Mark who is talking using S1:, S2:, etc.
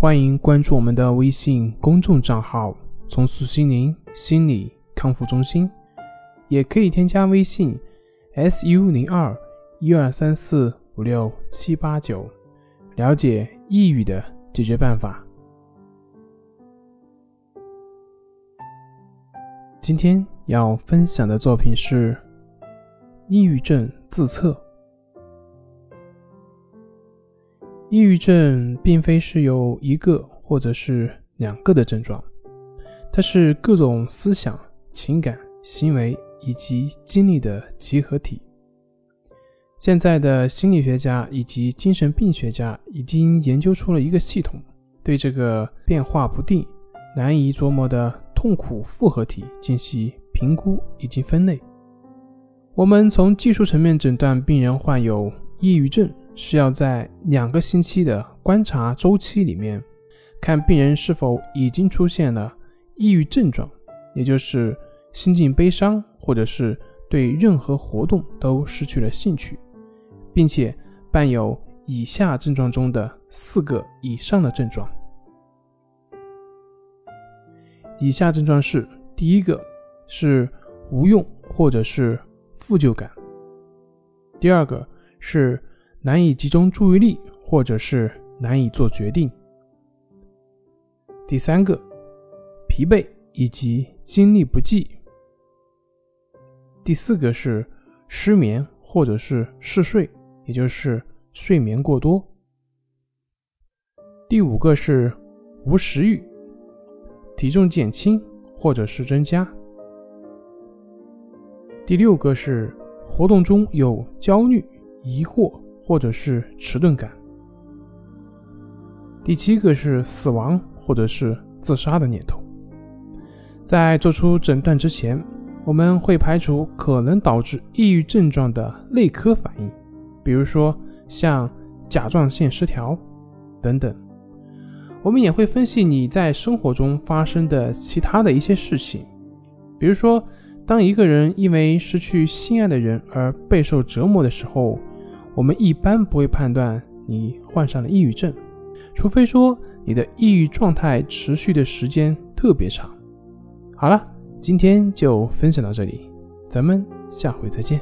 S1: 欢迎关注我们的微信公众账号“重塑心灵心理康复中心”，也可以添加微信 “su 零二一二三四五六七八九”，了解抑郁的解决办法。今天要分享的作品是《抑郁症自测》。抑郁症并非是有一个或者是两个的症状，它是各种思想、情感、行为以及经历的集合体。现在的心理学家以及精神病学家已经研究出了一个系统，对这个变化不定、难以琢磨的痛苦复合体进行评估以及分类。我们从技术层面诊断病人患有抑郁症。需要在两个星期的观察周期里面，看病人是否已经出现了抑郁症状，也就是心境悲伤，或者是对任何活动都失去了兴趣，并且伴有以下症状中的四个以上的症状。以下症状是：第一个是无用或者是负疚感；第二个是。难以集中注意力，或者是难以做决定。第三个，疲惫以及精力不济。第四个是失眠或者是嗜睡，也就是睡眠过多。第五个是无食欲，体重减轻或者是增加。第六个是活动中有焦虑、疑惑。或者是迟钝感。第七个是死亡或者是自杀的念头。在做出诊断之前，我们会排除可能导致抑郁症状的内科反应，比如说像甲状腺失调等等。我们也会分析你在生活中发生的其他的一些事情，比如说，当一个人因为失去心爱的人而备受折磨的时候。我们一般不会判断你患上了抑郁症，除非说你的抑郁状态持续的时间特别长。好了，今天就分享到这里，咱们下回再见。